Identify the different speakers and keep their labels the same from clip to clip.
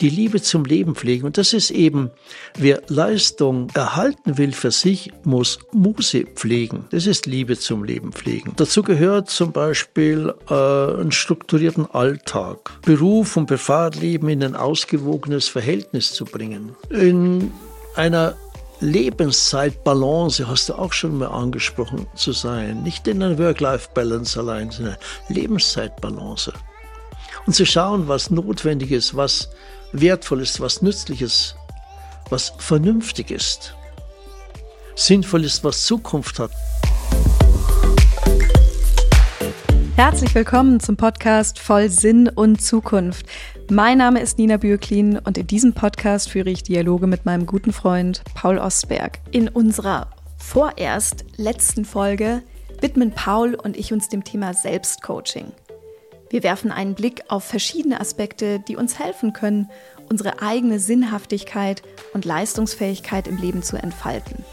Speaker 1: die Liebe zum Leben pflegen. Und das ist eben, wer Leistung erhalten will für sich, muss Muse pflegen. Das ist Liebe zum Leben pflegen. Dazu gehört zum Beispiel äh, einen strukturierten Alltag, Beruf und Privatleben in ein ausgewogenes Verhältnis zu bringen. In einer Lebenszeitbalance hast du auch schon mal angesprochen zu sein. Nicht in einer Work-Life-Balance allein, sondern Lebenszeitbalance. Und zu schauen, was notwendig ist, was wertvoll ist, was nützlich ist, was vernünftig ist, sinnvoll ist, was Zukunft hat.
Speaker 2: Herzlich willkommen zum Podcast Voll Sinn und Zukunft. Mein Name ist Nina Bürklin und in diesem Podcast führe ich Dialoge mit meinem guten Freund Paul Ostberg. In unserer vorerst letzten Folge widmen Paul und ich uns dem Thema Selbstcoaching. Wir werfen einen Blick auf verschiedene Aspekte, die uns helfen können, unsere eigene Sinnhaftigkeit und Leistungsfähigkeit im Leben zu entfalten.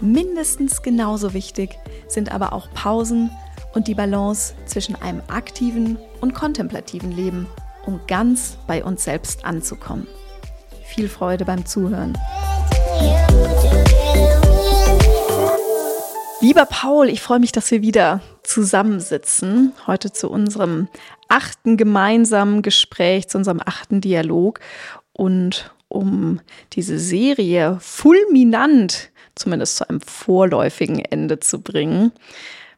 Speaker 2: Mindestens genauso wichtig sind aber auch Pausen und die Balance zwischen einem aktiven und kontemplativen Leben, um ganz bei uns selbst anzukommen. Viel Freude beim Zuhören. Lieber Paul, ich freue mich, dass wir wieder zusammensitzen. Heute zu unserem achten gemeinsamen Gespräch, zu unserem achten Dialog. Und um diese Serie fulminant, zumindest zu einem vorläufigen Ende zu bringen,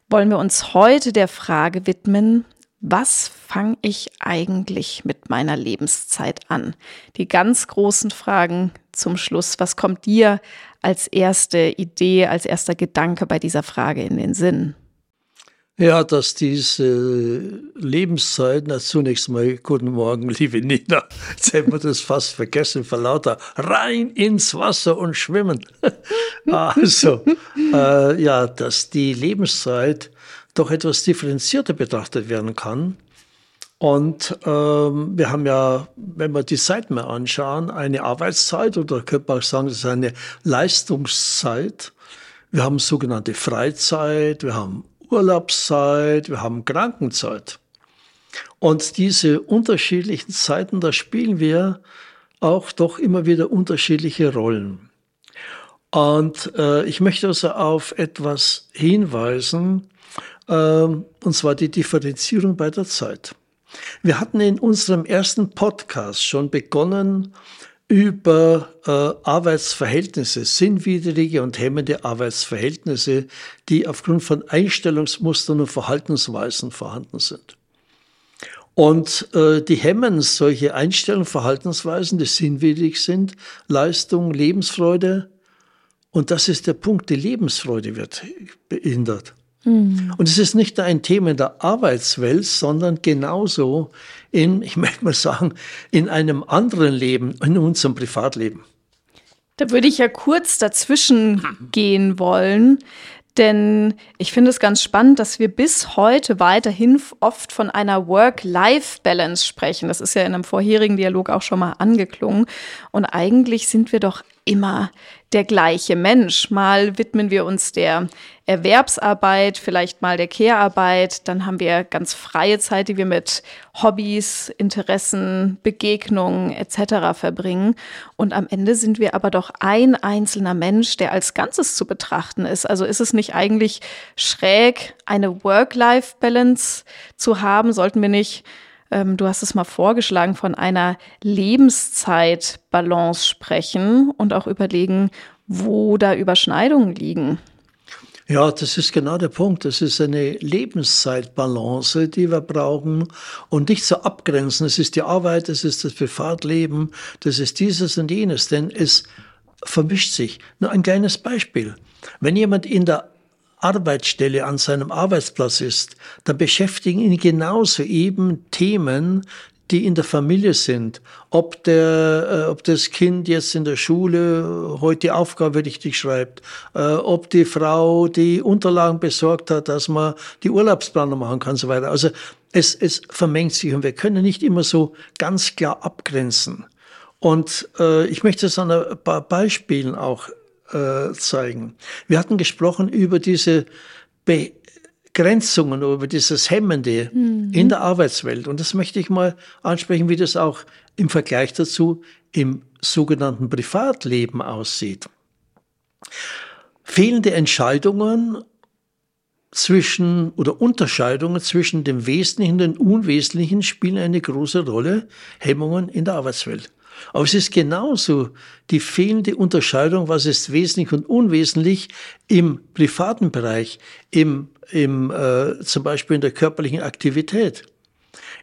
Speaker 2: wollen wir uns heute der Frage widmen, was fange ich eigentlich mit meiner Lebenszeit an? Die ganz großen Fragen zum Schluss. Was kommt dir als erste Idee, als erster Gedanke bei dieser Frage in den Sinn?
Speaker 1: Ja, dass diese Lebenszeit, na zunächst mal guten Morgen, liebe Nina. Jetzt hätten wir das fast vergessen vor lauter rein ins Wasser und schwimmen. also, äh, ja, dass die Lebenszeit doch etwas differenzierter betrachtet werden kann. Und ähm, wir haben ja, wenn wir die Seiten mal anschauen, eine Arbeitszeit oder könnte man auch sagen, das ist eine Leistungszeit. Wir haben sogenannte Freizeit, wir haben Urlaubszeit, wir haben Krankenzeit. Und diese unterschiedlichen Zeiten, da spielen wir auch doch immer wieder unterschiedliche Rollen. Und äh, ich möchte also auf etwas hinweisen, ähm, und zwar die Differenzierung bei der Zeit. Wir hatten in unserem ersten Podcast schon begonnen, über äh, Arbeitsverhältnisse, sinnwidrige und hemmende Arbeitsverhältnisse, die aufgrund von Einstellungsmustern und Verhaltensweisen vorhanden sind. Und äh, die hemmen solche Einstellungen, Verhaltensweisen, die sinnwidrig sind, Leistung, Lebensfreude. Und das ist der Punkt, die Lebensfreude wird behindert. Mhm. Und es ist nicht nur ein Thema in der Arbeitswelt, sondern genauso in, ich möchte mal sagen, in einem anderen Leben, in unserem Privatleben.
Speaker 2: Da würde ich ja kurz dazwischen gehen wollen, denn ich finde es ganz spannend, dass wir bis heute weiterhin oft von einer Work-Life-Balance sprechen. Das ist ja in einem vorherigen Dialog auch schon mal angeklungen. Und eigentlich sind wir doch immer der gleiche Mensch. Mal widmen wir uns der Erwerbsarbeit, vielleicht mal der Care-Arbeit. Dann haben wir ganz freie Zeit, die wir mit Hobbys, Interessen, Begegnungen etc. verbringen. Und am Ende sind wir aber doch ein einzelner Mensch, der als Ganzes zu betrachten ist. Also ist es nicht eigentlich schräg, eine Work-Life-Balance zu haben? Sollten wir nicht ähm, du hast es mal vorgeschlagen, von einer Lebenszeitbalance sprechen und auch überlegen, wo da Überschneidungen liegen.
Speaker 1: Ja, das ist genau der Punkt. Das ist eine Lebenszeitbalance, die wir brauchen und nicht zu abgrenzen. Es ist die Arbeit, es ist das Privatleben, das ist dieses und jenes, denn es vermischt sich. Nur ein kleines Beispiel. Wenn jemand in der Arbeitsstelle an seinem Arbeitsplatz ist, dann beschäftigen ihn genauso eben Themen, die in der Familie sind. Ob, der, äh, ob das Kind jetzt in der Schule heute die Aufgabe richtig schreibt, äh, ob die Frau die Unterlagen besorgt hat, dass man die Urlaubsplanung machen kann und so weiter. Also es, es vermengt sich und wir können nicht immer so ganz klar abgrenzen. Und äh, ich möchte es an ein paar Beispielen auch äh, zeigen. Wir hatten gesprochen über diese Be Begrenzungen, über dieses Hemmende mhm. in der Arbeitswelt. Und das möchte ich mal ansprechen, wie das auch im Vergleich dazu im sogenannten Privatleben aussieht. Fehlende Entscheidungen zwischen oder Unterscheidungen zwischen dem Wesentlichen und dem Unwesentlichen spielen eine große Rolle, Hemmungen in der Arbeitswelt. Aber es ist genauso die fehlende Unterscheidung, was ist wesentlich und unwesentlich im privaten Bereich, im, im, äh, zum Beispiel in der körperlichen Aktivität.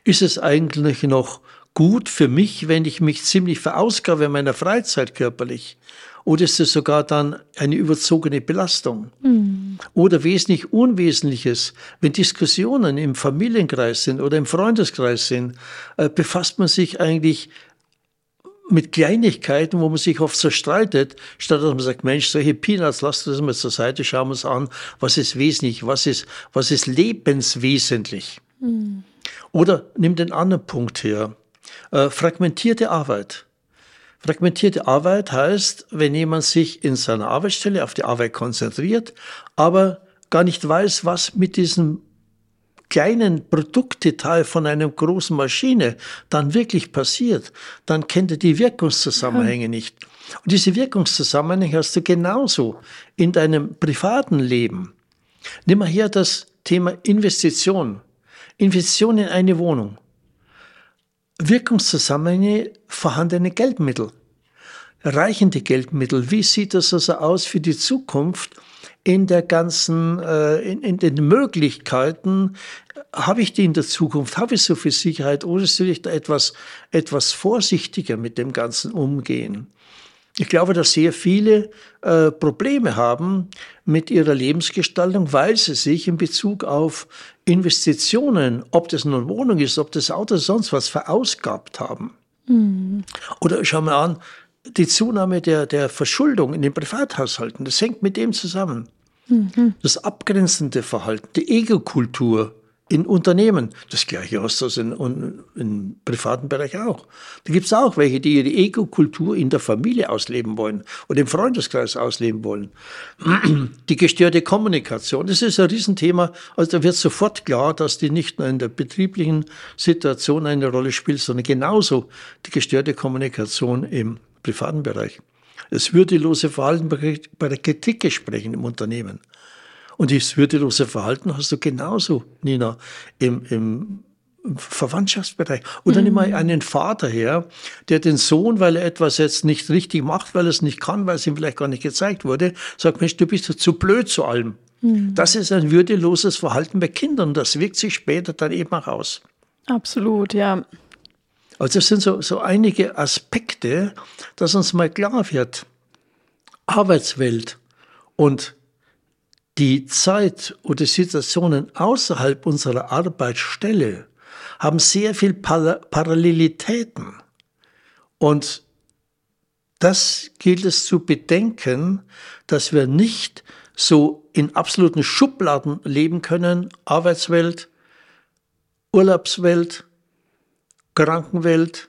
Speaker 1: Ist es eigentlich noch gut für mich, wenn ich mich ziemlich verausgabe in meiner Freizeit körperlich? Oder ist es sogar dann eine überzogene Belastung? Mhm. Oder wesentlich Unwesentliches, wenn Diskussionen im Familienkreis sind oder im Freundeskreis sind, äh, befasst man sich eigentlich mit Kleinigkeiten, wo man sich oft zerstreitet, statt dass man sagt, Mensch, solche Peanuts, lasst das mal zur Seite, schauen wir uns an, was ist wesentlich, was ist, was ist lebenswesentlich. Mhm. Oder nimm den anderen Punkt her. Äh, fragmentierte Arbeit. Fragmentierte Arbeit heißt, wenn jemand sich in seiner Arbeitsstelle auf die Arbeit konzentriert, aber gar nicht weiß, was mit diesem kleinen Produktdetail von einer großen Maschine dann wirklich passiert, dann kennt er die Wirkungszusammenhänge ja. nicht. Und diese Wirkungszusammenhänge hast du genauso in deinem privaten Leben. Nimm mal her das Thema Investition. Investition in eine Wohnung. Wirkungszusammenhänge vorhandene Geldmittel. Reichende Geldmittel. Wie sieht das also aus für die Zukunft? In der ganzen, äh, in, in den Möglichkeiten, habe ich die in der Zukunft, habe ich so viel Sicherheit oder soll ich da etwas, etwas vorsichtiger mit dem Ganzen umgehen? Ich glaube, dass sehr viele äh, Probleme haben mit ihrer Lebensgestaltung, weil sie sich in Bezug auf Investitionen, ob das nun Wohnung ist, ob das Auto sonst was, verausgabt haben. Mhm. Oder schau mal an, die Zunahme der, der Verschuldung in den Privathaushalten, das hängt mit dem zusammen. Mhm. Das abgrenzende Verhalten, die Ego-Kultur in Unternehmen, das gleiche hast du in, im privaten Bereich auch. Da gibt es auch welche, die ihre Ego-Kultur in der Familie ausleben wollen oder im Freundeskreis ausleben wollen. Die gestörte Kommunikation, das ist ein Riesenthema. Also da wird sofort klar, dass die nicht nur in der betrieblichen Situation eine Rolle spielt, sondern genauso die gestörte Kommunikation im privaten Bereich. Das würdelose Verhalten bei der Kritik sprechen im Unternehmen. Und das würdelose Verhalten hast du genauso, Nina, im, im Verwandtschaftsbereich. Oder mhm. nimm mal einen Vater her, der den Sohn, weil er etwas jetzt nicht richtig macht, weil er es nicht kann, weil es ihm vielleicht gar nicht gezeigt wurde, sagt, Mensch, du bist zu blöd zu allem. Mhm. Das ist ein würdeloses Verhalten bei Kindern. Das wirkt sich später dann eben auch aus.
Speaker 2: Absolut, ja.
Speaker 1: Also das sind so, so einige Aspekte, dass uns mal klar wird, Arbeitswelt und die Zeit oder Situationen außerhalb unserer Arbeitsstelle haben sehr viel Parallelitäten. Und das gilt es zu bedenken, dass wir nicht so in absoluten Schubladen leben können, Arbeitswelt, Urlaubswelt, Krankenwelt,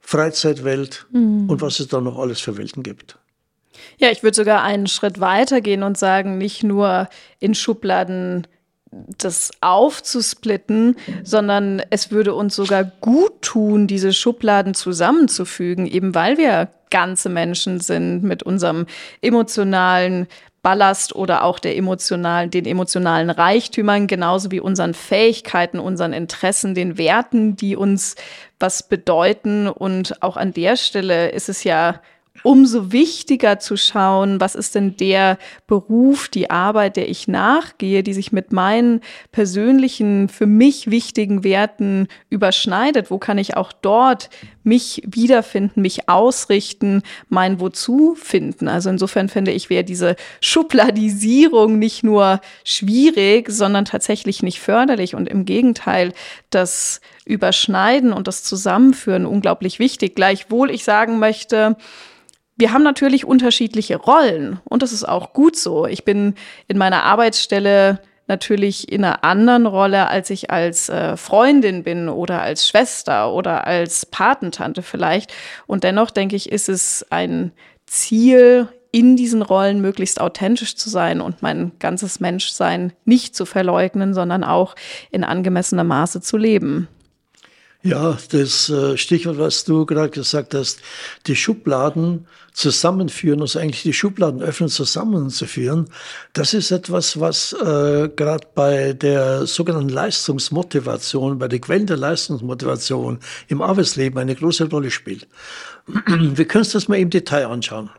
Speaker 1: Freizeitwelt mhm. und was es da noch alles für Welten gibt.
Speaker 2: Ja, ich würde sogar einen Schritt weiter gehen und sagen, nicht nur in Schubladen das aufzusplitten, sondern es würde uns sogar gut tun, diese Schubladen zusammenzufügen, eben weil wir ganze Menschen sind mit unserem emotionalen Ballast oder auch der emotionalen, den emotionalen Reichtümern, genauso wie unseren Fähigkeiten, unseren Interessen, den Werten, die uns was bedeuten. Und auch an der Stelle ist es ja umso wichtiger zu schauen, was ist denn der Beruf, die Arbeit, der ich nachgehe, die sich mit meinen persönlichen, für mich wichtigen Werten überschneidet. Wo kann ich auch dort mich wiederfinden, mich ausrichten, mein Wozu finden? Also insofern finde ich, wäre diese Schubladisierung nicht nur schwierig, sondern tatsächlich nicht förderlich und im Gegenteil, das Überschneiden und das Zusammenführen unglaublich wichtig. Gleichwohl ich sagen möchte, wir haben natürlich unterschiedliche Rollen und das ist auch gut so. Ich bin in meiner Arbeitsstelle natürlich in einer anderen Rolle, als ich als äh, Freundin bin oder als Schwester oder als Patentante vielleicht. Und dennoch denke ich, ist es ein Ziel in diesen Rollen möglichst authentisch zu sein und mein ganzes Menschsein nicht zu verleugnen, sondern auch in angemessenem Maße zu leben.
Speaker 1: Ja, das äh, Stichwort, was du gerade gesagt hast, die Schubladen zusammenführen, also eigentlich die Schubladen öffnen, zusammenzuführen, das ist etwas, was äh, gerade bei der sogenannten Leistungsmotivation, bei den Quellen der Leistungsmotivation im Arbeitsleben eine große Rolle spielt. Wir können uns das mal im Detail anschauen.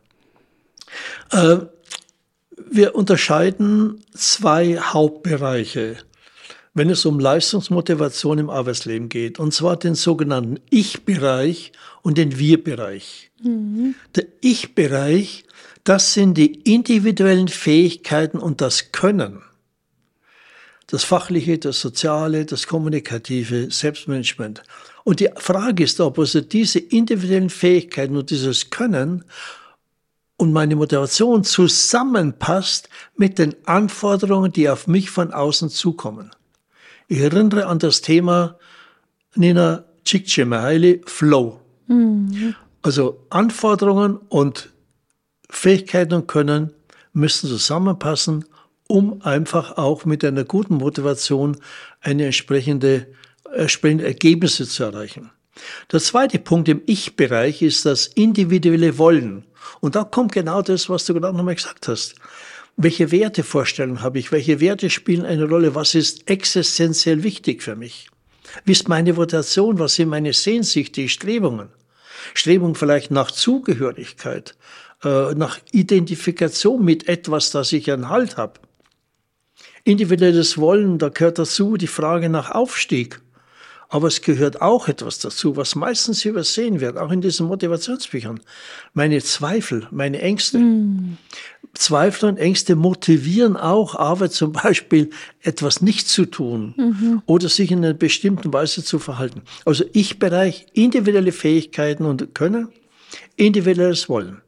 Speaker 1: Äh, wir unterscheiden zwei Hauptbereiche wenn es um Leistungsmotivation im Arbeitsleben geht, und zwar den sogenannten Ich-Bereich und den Wir-Bereich. Mhm. Der Ich-Bereich, das sind die individuellen Fähigkeiten und das Können. Das Fachliche, das Soziale, das Kommunikative, Selbstmanagement. Und die Frage ist, ob also diese individuellen Fähigkeiten und dieses Können und meine Motivation zusammenpasst mit den Anforderungen, die auf mich von außen zukommen. Ich erinnere an das Thema Nina Csikszentmihalyi Flow. Mhm. Also Anforderungen und Fähigkeiten und Können müssen zusammenpassen, um einfach auch mit einer guten Motivation eine entsprechende, entsprechende Ergebnisse zu erreichen. Der zweite Punkt im Ich-Bereich ist das individuelle Wollen. Und da kommt genau das, was du gerade nochmal gesagt hast. Welche Wertevorstellungen habe ich? Welche Werte spielen eine Rolle? Was ist existenziell wichtig für mich? Wie ist meine Votation? Was sind meine Sehnsüchte, die Strebungen? Strebung vielleicht nach Zugehörigkeit, äh, nach Identifikation mit etwas, das ich einen Halt habe. Individuelles Wollen, da gehört dazu die Frage nach Aufstieg. Aber es gehört auch etwas dazu, was meistens übersehen wird, auch in diesen Motivationsbüchern. Meine Zweifel, meine Ängste. Mm. Zweifel und Ängste motivieren auch, aber zum Beispiel etwas nicht zu tun mhm. oder sich in einer bestimmten Weise zu verhalten. Also Ich-Bereich, individuelle Fähigkeiten und Können, individuelles Wollen.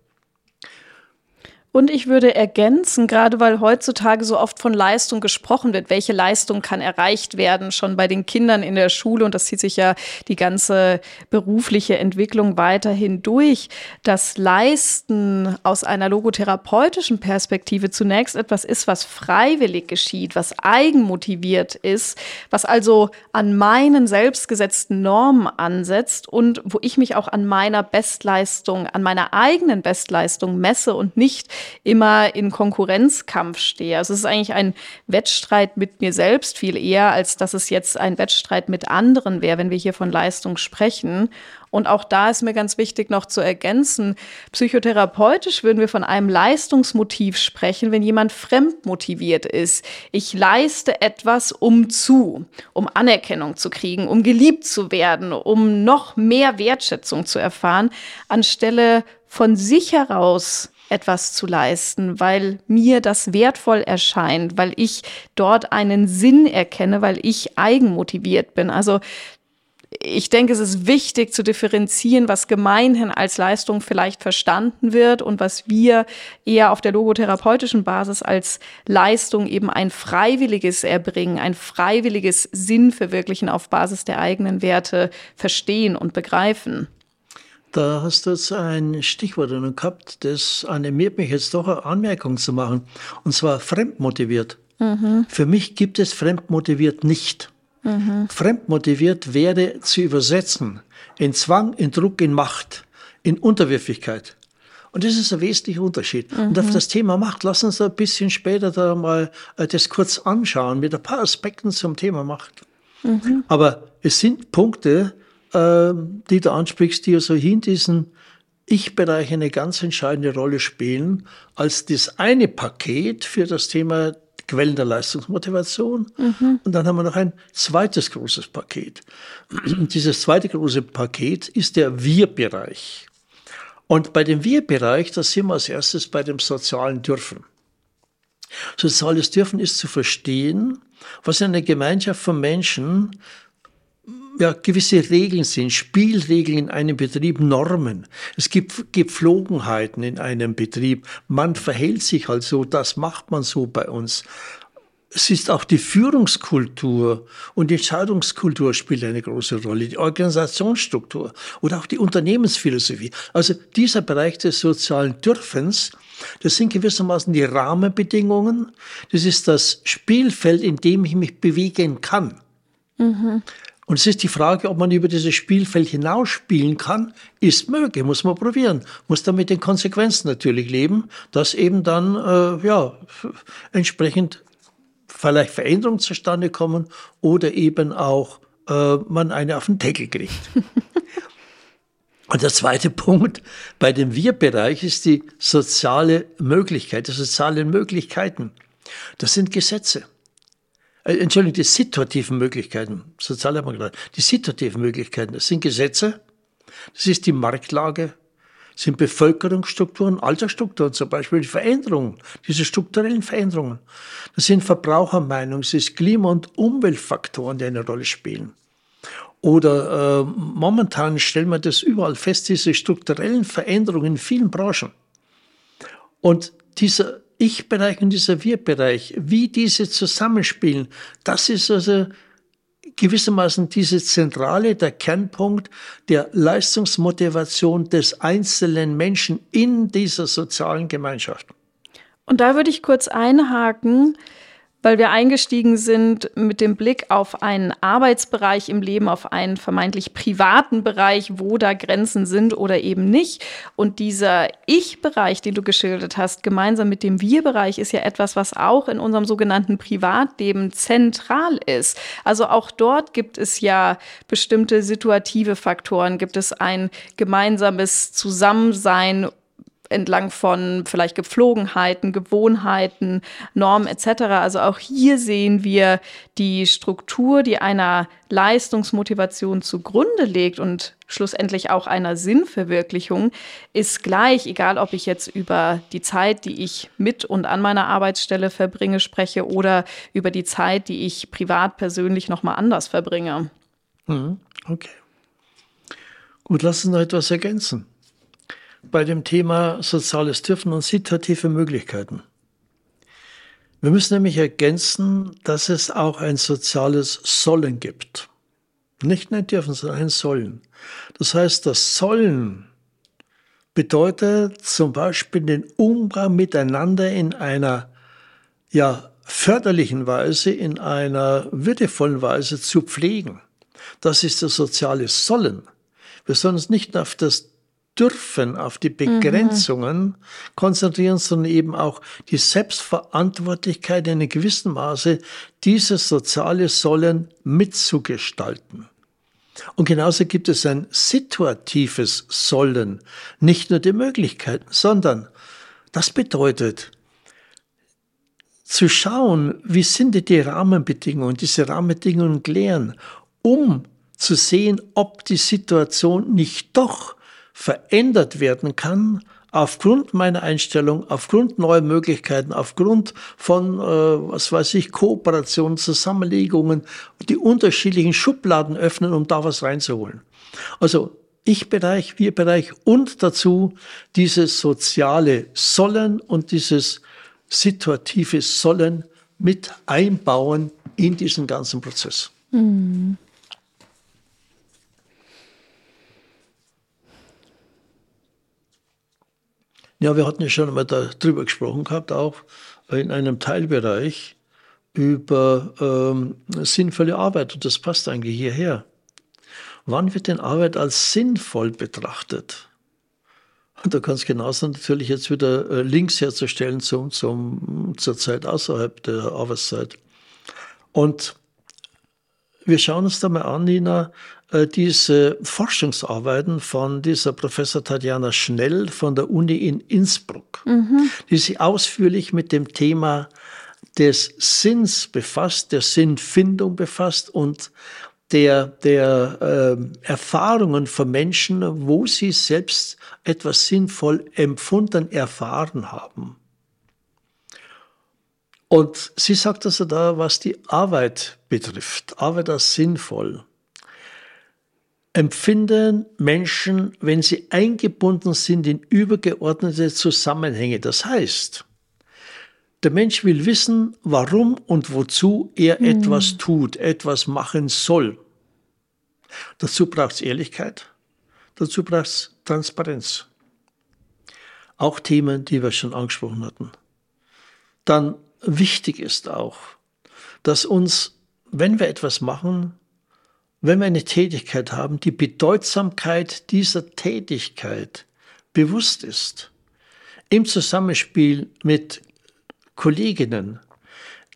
Speaker 2: Und ich würde ergänzen, gerade weil heutzutage so oft von Leistung gesprochen wird, welche Leistung kann erreicht werden, schon bei den Kindern in der Schule, und das zieht sich ja die ganze berufliche Entwicklung weiterhin durch, dass Leisten aus einer logotherapeutischen Perspektive zunächst etwas ist, was freiwillig geschieht, was eigenmotiviert ist, was also an meinen selbstgesetzten Normen ansetzt und wo ich mich auch an meiner Bestleistung, an meiner eigenen Bestleistung messe und nicht immer in Konkurrenzkampf stehe. Also es ist eigentlich ein Wettstreit mit mir selbst viel eher, als dass es jetzt ein Wettstreit mit anderen wäre, wenn wir hier von Leistung sprechen. Und auch da ist mir ganz wichtig noch zu ergänzen, psychotherapeutisch würden wir von einem Leistungsmotiv sprechen, wenn jemand fremdmotiviert ist. Ich leiste etwas um zu, um Anerkennung zu kriegen, um geliebt zu werden, um noch mehr Wertschätzung zu erfahren, anstelle von sich heraus etwas zu leisten, weil mir das wertvoll erscheint, weil ich dort einen Sinn erkenne, weil ich eigenmotiviert bin. Also ich denke, es ist wichtig zu differenzieren, was gemeinhin als Leistung vielleicht verstanden wird und was wir eher auf der logotherapeutischen Basis als Leistung eben ein freiwilliges Erbringen, ein freiwilliges Sinnverwirklichen auf Basis der eigenen Werte verstehen und begreifen.
Speaker 1: Da hast du jetzt ein Stichwort gehabt, das animiert mich jetzt doch eine Anmerkung zu machen. Und zwar fremdmotiviert. Mhm. Für mich gibt es fremdmotiviert nicht. Mhm. Fremdmotiviert wäre zu übersetzen in Zwang, in Druck, in Macht, in Unterwürfigkeit. Und das ist ein wesentlicher Unterschied. Mhm. Und auf das Thema Macht, lass uns ein bisschen später da mal äh, das kurz anschauen, mit ein paar Aspekten zum Thema Macht. Mhm. Aber es sind Punkte, ähm, die du ansprichst, die also in diesem Ich-Bereich eine ganz entscheidende Rolle spielen, als das eine Paket für das Thema Quellen der Leistungsmotivation. Mhm. Und dann haben wir noch ein zweites großes Paket. Dieses zweite große Paket ist der Wir-Bereich. Und bei dem Wir-Bereich, da sind wir als erstes bei dem sozialen Dürfen. Soziales Dürfen ist zu verstehen, was in einer Gemeinschaft von Menschen ja, gewisse Regeln sind, Spielregeln in einem Betrieb, Normen. Es gibt Gepflogenheiten in einem Betrieb. Man verhält sich halt so, das macht man so bei uns. es ist auch die Führungskultur und die Entscheidungskultur spielt eine große Rolle, die Organisationsstruktur oder auch die Unternehmensphilosophie. Also dieser Bereich des sozialen Dürfens, das sind gewissermaßen die Rahmenbedingungen, das ist das Spielfeld, in dem ich mich bewegen kann. Mhm. Und es ist die Frage, ob man über dieses Spielfeld hinausspielen kann, ist möglich, muss man probieren, muss dann mit den Konsequenzen natürlich leben, dass eben dann äh, ja entsprechend vielleicht Veränderungen zustande kommen oder eben auch äh, man eine auf den Deckel kriegt. Und der zweite Punkt bei dem Wir-Bereich ist die soziale Möglichkeit, die sozialen Möglichkeiten. Das sind Gesetze. Äh, Entschuldigung, die situativen Möglichkeiten, Sozialdemokrat, die situativen Möglichkeiten, das sind Gesetze, das ist die Marktlage, sind Bevölkerungsstrukturen, Altersstrukturen zum Beispiel, die Veränderungen, diese strukturellen Veränderungen. Das sind Verbrauchermeinungen, das ist Klima- und Umweltfaktoren, die eine Rolle spielen. Oder äh, momentan stellen wir das überall fest, diese strukturellen Veränderungen in vielen Branchen. Und dieser ich-Bereich und dieser Wir-Bereich, wie diese zusammenspielen, das ist also gewissermaßen diese Zentrale, der Kernpunkt der Leistungsmotivation des einzelnen Menschen in dieser sozialen Gemeinschaft.
Speaker 2: Und da würde ich kurz einhaken weil wir eingestiegen sind mit dem Blick auf einen Arbeitsbereich im Leben, auf einen vermeintlich privaten Bereich, wo da Grenzen sind oder eben nicht. Und dieser Ich-Bereich, den du geschildert hast, gemeinsam mit dem Wir-Bereich, ist ja etwas, was auch in unserem sogenannten Privatleben zentral ist. Also auch dort gibt es ja bestimmte situative Faktoren, gibt es ein gemeinsames Zusammensein entlang von vielleicht Gepflogenheiten, Gewohnheiten, Normen etc. Also auch hier sehen wir die Struktur, die einer Leistungsmotivation zugrunde legt und schlussendlich auch einer Sinnverwirklichung, ist gleich, egal ob ich jetzt über die Zeit, die ich mit und an meiner Arbeitsstelle verbringe, spreche oder über die Zeit, die ich privat persönlich nochmal anders verbringe.
Speaker 1: Mhm. Okay. Gut, lass uns noch etwas ergänzen bei dem Thema soziales Dürfen und situative Möglichkeiten. Wir müssen nämlich ergänzen, dass es auch ein soziales Sollen gibt. Nicht ein Dürfen, sondern ein Sollen. Das heißt, das Sollen bedeutet zum Beispiel den Umgang miteinander in einer ja, förderlichen Weise, in einer würdevollen Weise zu pflegen. Das ist das soziale Sollen. Wir sollen uns nicht auf das dürfen auf die Begrenzungen mhm. konzentrieren, sondern eben auch die Selbstverantwortlichkeit in einem gewissen Maße, dieses soziale Sollen mitzugestalten. Und genauso gibt es ein situatives Sollen, nicht nur die Möglichkeiten, sondern das bedeutet, zu schauen, wie sind die Rahmenbedingungen, diese Rahmenbedingungen klären, um zu sehen, ob die Situation nicht doch verändert werden kann aufgrund meiner Einstellung, aufgrund neuer Möglichkeiten, aufgrund von, äh, was weiß ich, Kooperationen, Zusammenlegungen, die unterschiedlichen Schubladen öffnen, um da was reinzuholen. Also Ich-Bereich, Wir-Bereich und dazu dieses soziale Sollen und dieses situative Sollen mit einbauen in diesen ganzen Prozess. Mhm. Ja, wir hatten ja schon einmal darüber gesprochen gehabt, auch in einem Teilbereich über ähm, sinnvolle Arbeit. Und das passt eigentlich hierher. Wann wird denn Arbeit als sinnvoll betrachtet? Und da kannst genauso natürlich jetzt wieder äh, Links herzustellen zum, zum, zur Zeit außerhalb der Arbeitszeit. Und wir schauen uns da mal an, Nina, diese Forschungsarbeiten von dieser Professor Tatjana Schnell von der Uni in Innsbruck, mhm. die sich ausführlich mit dem Thema des Sinns befasst, der Sinnfindung befasst und der, der äh, Erfahrungen von Menschen, wo sie selbst etwas sinnvoll empfunden, erfahren haben. Und sie sagt also da, was die Arbeit betrifft, Arbeit als sinnvoll empfinden Menschen, wenn sie eingebunden sind in übergeordnete Zusammenhänge. Das heißt, Der Mensch will wissen, warum und wozu er mhm. etwas tut, etwas machen soll. Dazu braucht es Ehrlichkeit, dazu braucht es Transparenz. Auch Themen, die wir schon angesprochen hatten. Dann wichtig ist auch, dass uns, wenn wir etwas machen, wenn wir eine Tätigkeit haben, die Bedeutsamkeit dieser Tätigkeit bewusst ist. Im Zusammenspiel mit Kolleginnen,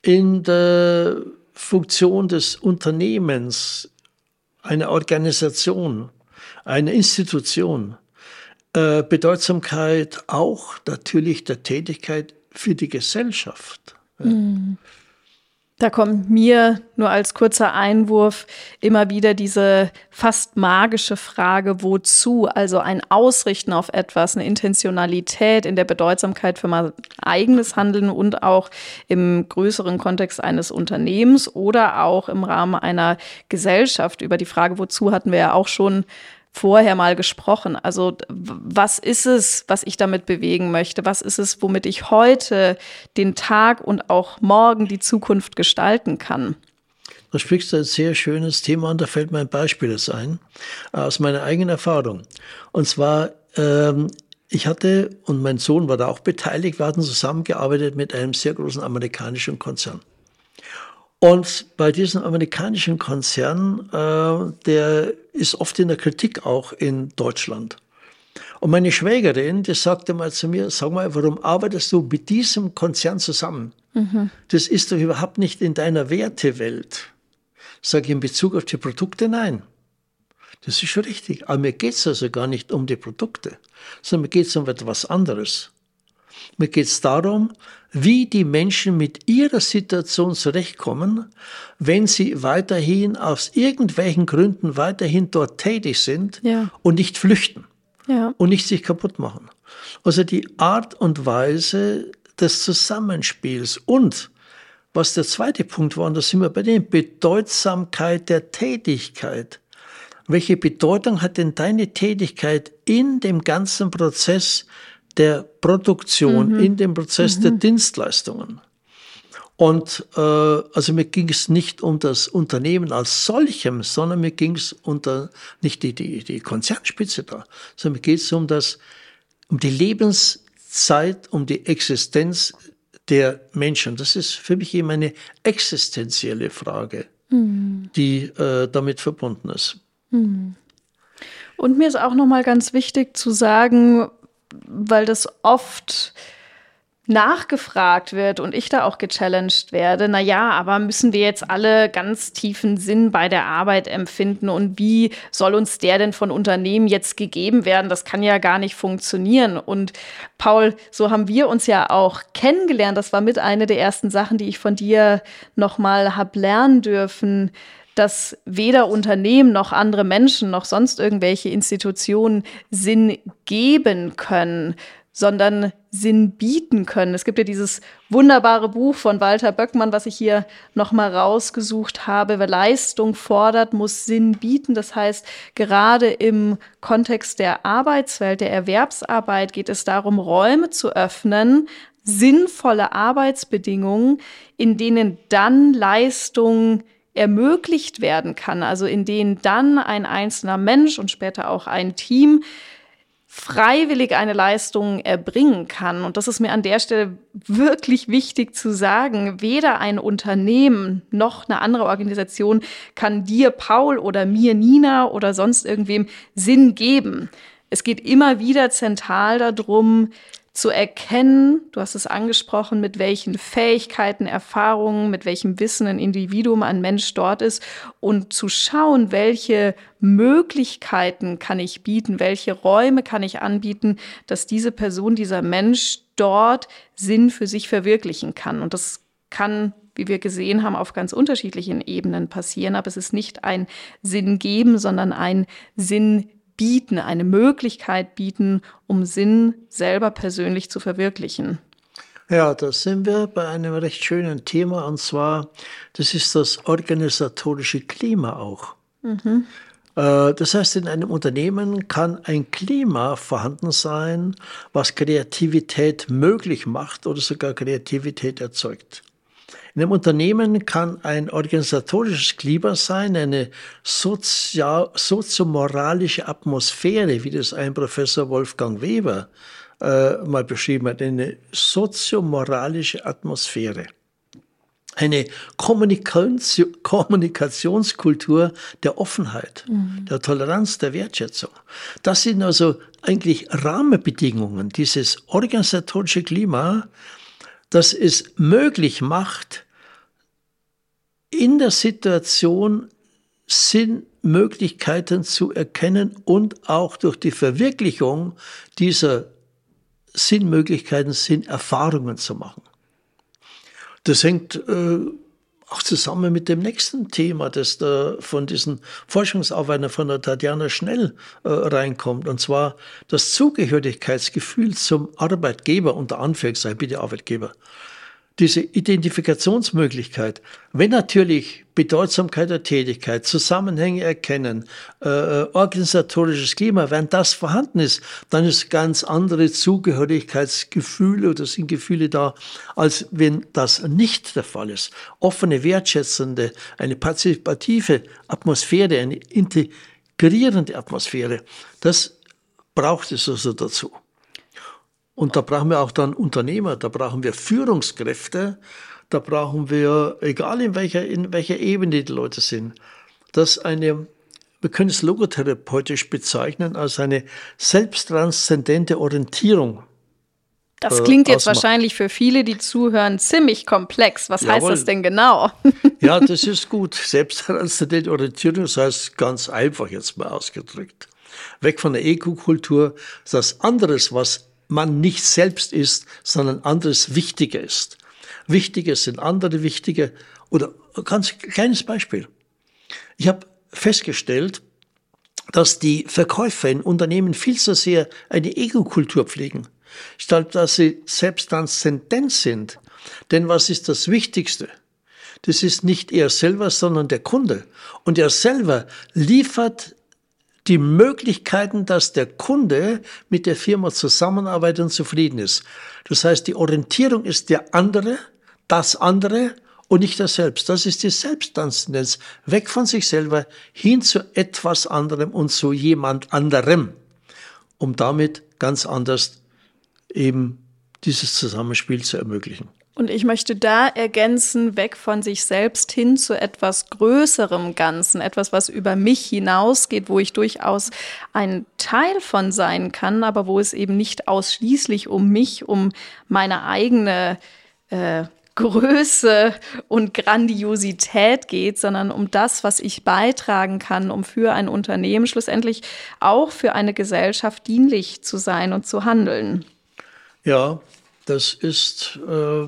Speaker 1: in der Funktion des Unternehmens, einer Organisation, einer Institution, äh, Bedeutsamkeit auch natürlich der Tätigkeit für die Gesellschaft. Mhm.
Speaker 2: Da kommt mir nur als kurzer Einwurf immer wieder diese fast magische Frage, wozu? Also ein Ausrichten auf etwas, eine Intentionalität in der Bedeutsamkeit für mein eigenes Handeln und auch im größeren Kontext eines Unternehmens oder auch im Rahmen einer Gesellschaft. Über die Frage, wozu hatten wir ja auch schon vorher mal gesprochen. Also was ist es, was ich damit bewegen möchte? Was ist es, womit ich heute den Tag und auch morgen die Zukunft gestalten kann?
Speaker 1: Da sprichst du ein sehr schönes Thema und da fällt mir ein Beispiel ein, aus meiner eigenen Erfahrung. Und zwar, ähm, ich hatte, und mein Sohn war da auch beteiligt, wir hatten zusammengearbeitet mit einem sehr großen amerikanischen Konzern. Und bei diesem amerikanischen Konzern, äh, der ist oft in der Kritik auch in Deutschland. Und meine Schwägerin, die sagte mal zu mir, sag mal, warum arbeitest du mit diesem Konzern zusammen? Mhm. Das ist doch überhaupt nicht in deiner Wertewelt. Sag ich in Bezug auf die Produkte, nein. Das ist schon richtig. Aber mir geht es also gar nicht um die Produkte, sondern mir geht es um etwas anderes. Mir geht es darum, wie die Menschen mit ihrer Situation zurechtkommen, wenn sie weiterhin aus irgendwelchen Gründen weiterhin dort tätig sind ja. und nicht flüchten ja. und nicht sich kaputt machen. Also die Art und Weise des Zusammenspiels und was der zweite Punkt war, und da sind wir bei der Bedeutsamkeit der Tätigkeit. Welche Bedeutung hat denn deine Tätigkeit in dem ganzen Prozess der Produktion, mhm. in dem Prozess mhm. der Dienstleistungen. Und äh, also mir ging es nicht um das Unternehmen als solchem, sondern mir ging es unter nicht die, die, die Konzernspitze da, sondern mir geht es um das, um die Lebenszeit, um die Existenz der Menschen. Das ist für mich eben eine existenzielle Frage, mhm. die äh, damit verbunden ist. Mhm.
Speaker 2: Und mir ist auch noch mal ganz wichtig zu sagen, weil das oft nachgefragt wird und ich da auch gechallenged werde, na ja, aber müssen wir jetzt alle ganz tiefen Sinn bei der Arbeit empfinden und wie soll uns der denn von Unternehmen jetzt gegeben werden? Das kann ja gar nicht funktionieren. Und Paul, so haben wir uns ja auch kennengelernt. Das war mit einer der ersten Sachen, die ich von dir nochmal hab lernen dürfen dass weder Unternehmen noch andere Menschen noch sonst irgendwelche Institutionen Sinn geben können, sondern Sinn bieten können. Es gibt ja dieses wunderbare Buch von Walter Böckmann, was ich hier nochmal rausgesucht habe. Wer Leistung fordert, muss Sinn bieten. Das heißt, gerade im Kontext der Arbeitswelt, der Erwerbsarbeit geht es darum, Räume zu öffnen, sinnvolle Arbeitsbedingungen, in denen dann Leistung ermöglicht werden kann, also in denen dann ein einzelner Mensch und später auch ein Team freiwillig eine Leistung erbringen kann. Und das ist mir an der Stelle wirklich wichtig zu sagen. Weder ein Unternehmen noch eine andere Organisation kann dir, Paul, oder mir, Nina, oder sonst irgendwem Sinn geben. Es geht immer wieder zentral darum, zu erkennen, du hast es angesprochen, mit welchen Fähigkeiten, Erfahrungen, mit welchem Wissen ein Individuum, ein Mensch dort ist und zu schauen, welche Möglichkeiten kann ich bieten, welche Räume kann ich anbieten, dass diese Person, dieser Mensch dort Sinn für sich verwirklichen kann. Und das kann wie wir gesehen haben, auf ganz unterschiedlichen Ebenen passieren. Aber es ist nicht ein Sinn geben, sondern ein Sinn bieten, eine Möglichkeit bieten, um Sinn selber persönlich zu verwirklichen.
Speaker 1: Ja, da sind wir bei einem recht schönen Thema und zwar, das ist das organisatorische Klima auch. Mhm. Äh, das heißt, in einem Unternehmen kann ein Klima vorhanden sein, was Kreativität möglich macht oder sogar Kreativität erzeugt. In einem Unternehmen kann ein organisatorisches Klima sein, eine soziomoralische Atmosphäre, wie das ein Professor Wolfgang Weber äh, mal beschrieben hat, eine soziomoralische Atmosphäre eine Kommunikationskultur der Offenheit, mhm. der Toleranz, der Wertschätzung. Das sind also eigentlich Rahmenbedingungen, dieses organisatorische Klima, das es möglich macht, in der Situation Sinnmöglichkeiten zu erkennen und auch durch die Verwirklichung dieser Sinnmöglichkeiten Sinnerfahrungen zu machen. Das hängt äh, auch zusammen mit dem nächsten Thema, das da von diesen Forschungsarbeitern von der Tatjana Schnell äh, reinkommt, und zwar das Zugehörigkeitsgefühl zum Arbeitgeber, unter Anführungszeichen, bitte Arbeitgeber diese Identifikationsmöglichkeit, wenn natürlich Bedeutsamkeit der Tätigkeit, Zusammenhänge erkennen, äh, äh, organisatorisches Klima, wenn das vorhanden ist, dann ist ganz andere Zugehörigkeitsgefühle oder sind Gefühle da, als wenn das nicht der Fall ist. Offene, wertschätzende, eine partizipative Atmosphäre, eine integrierende Atmosphäre, das braucht es also dazu. Und da brauchen wir auch dann Unternehmer, da brauchen wir Führungskräfte, da brauchen wir, egal in welcher, in welcher Ebene die Leute sind, dass eine, wir können es logotherapeutisch bezeichnen, als eine selbsttranszendente Orientierung.
Speaker 2: Das äh, klingt jetzt ausmacht. wahrscheinlich für viele, die zuhören, ziemlich komplex. Was Jawohl. heißt das denn genau?
Speaker 1: ja, das ist gut. Selbsttranszendente Orientierung, das heißt ganz einfach jetzt mal ausgedrückt. Weg von der Ego-Kultur, das anderes, was man nicht selbst ist, sondern anderes wichtiger ist. Wichtige sind andere wichtige. Oder ganz kleines Beispiel. Ich habe festgestellt, dass die Verkäufer in Unternehmen viel zu sehr eine Ego-Kultur pflegen, statt dass sie selbst transzendent sind. Denn was ist das Wichtigste? Das ist nicht er selber, sondern der Kunde. Und er selber liefert die Möglichkeiten, dass der Kunde mit der Firma zusammenarbeitet und zufrieden ist. Das heißt, die Orientierung ist der andere, das andere und nicht der Selbst. Das ist die Selbsttranszendenz. Weg von sich selber hin zu etwas anderem und zu jemand anderem, um damit ganz anders eben dieses Zusammenspiel zu ermöglichen.
Speaker 2: Und ich möchte da ergänzen, weg von sich selbst hin zu etwas größerem Ganzen, etwas, was über mich hinausgeht, wo ich durchaus ein Teil von sein kann, aber wo es eben nicht ausschließlich um mich, um meine eigene äh, Größe und Grandiosität geht, sondern um das, was ich beitragen kann, um für ein Unternehmen schlussendlich auch für eine Gesellschaft dienlich zu sein und zu handeln.
Speaker 1: Ja, das ist äh,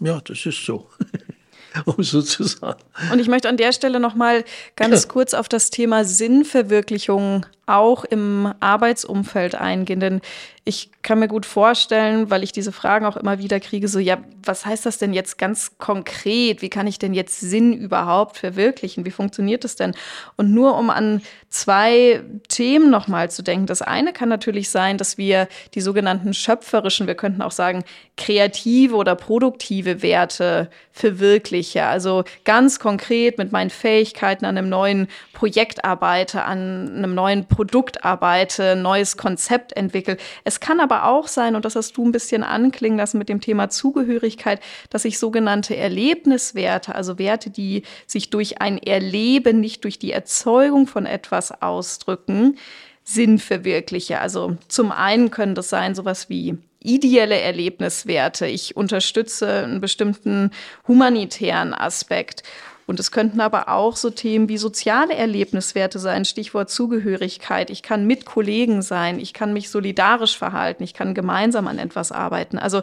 Speaker 1: ja, das ist so. um so zu sagen.
Speaker 2: Und ich möchte an der Stelle noch mal ganz ja. kurz auf das Thema Sinnverwirklichung auch im Arbeitsumfeld eingehen, denn ich kann mir gut vorstellen, weil ich diese Fragen auch immer wieder kriege, so, ja, was heißt das denn jetzt ganz konkret? Wie kann ich denn jetzt Sinn überhaupt verwirklichen? Wie funktioniert das denn? Und nur um an zwei Themen nochmal zu denken. Das eine kann natürlich sein, dass wir die sogenannten schöpferischen, wir könnten auch sagen, kreative oder produktive Werte verwirkliche. Also ganz konkret mit meinen Fähigkeiten an einem neuen Projekt arbeite, an einem neuen Produkt arbeite, neues Konzept entwickle. Es kann aber auch sein, und das hast du ein bisschen anklingen lassen mit dem Thema Zugehörigkeit, dass ich sogenannte Erlebniswerte, also Werte, die sich durch ein Erleben, nicht durch die Erzeugung von etwas ausdrücken, Sinn verwirkliche. Also zum einen können das sein sowas wie ideelle Erlebniswerte. Ich unterstütze einen bestimmten humanitären Aspekt. Und es könnten aber auch so Themen wie soziale Erlebniswerte sein, Stichwort Zugehörigkeit. Ich kann mit Kollegen sein, ich kann mich solidarisch verhalten, ich kann gemeinsam an etwas arbeiten. Also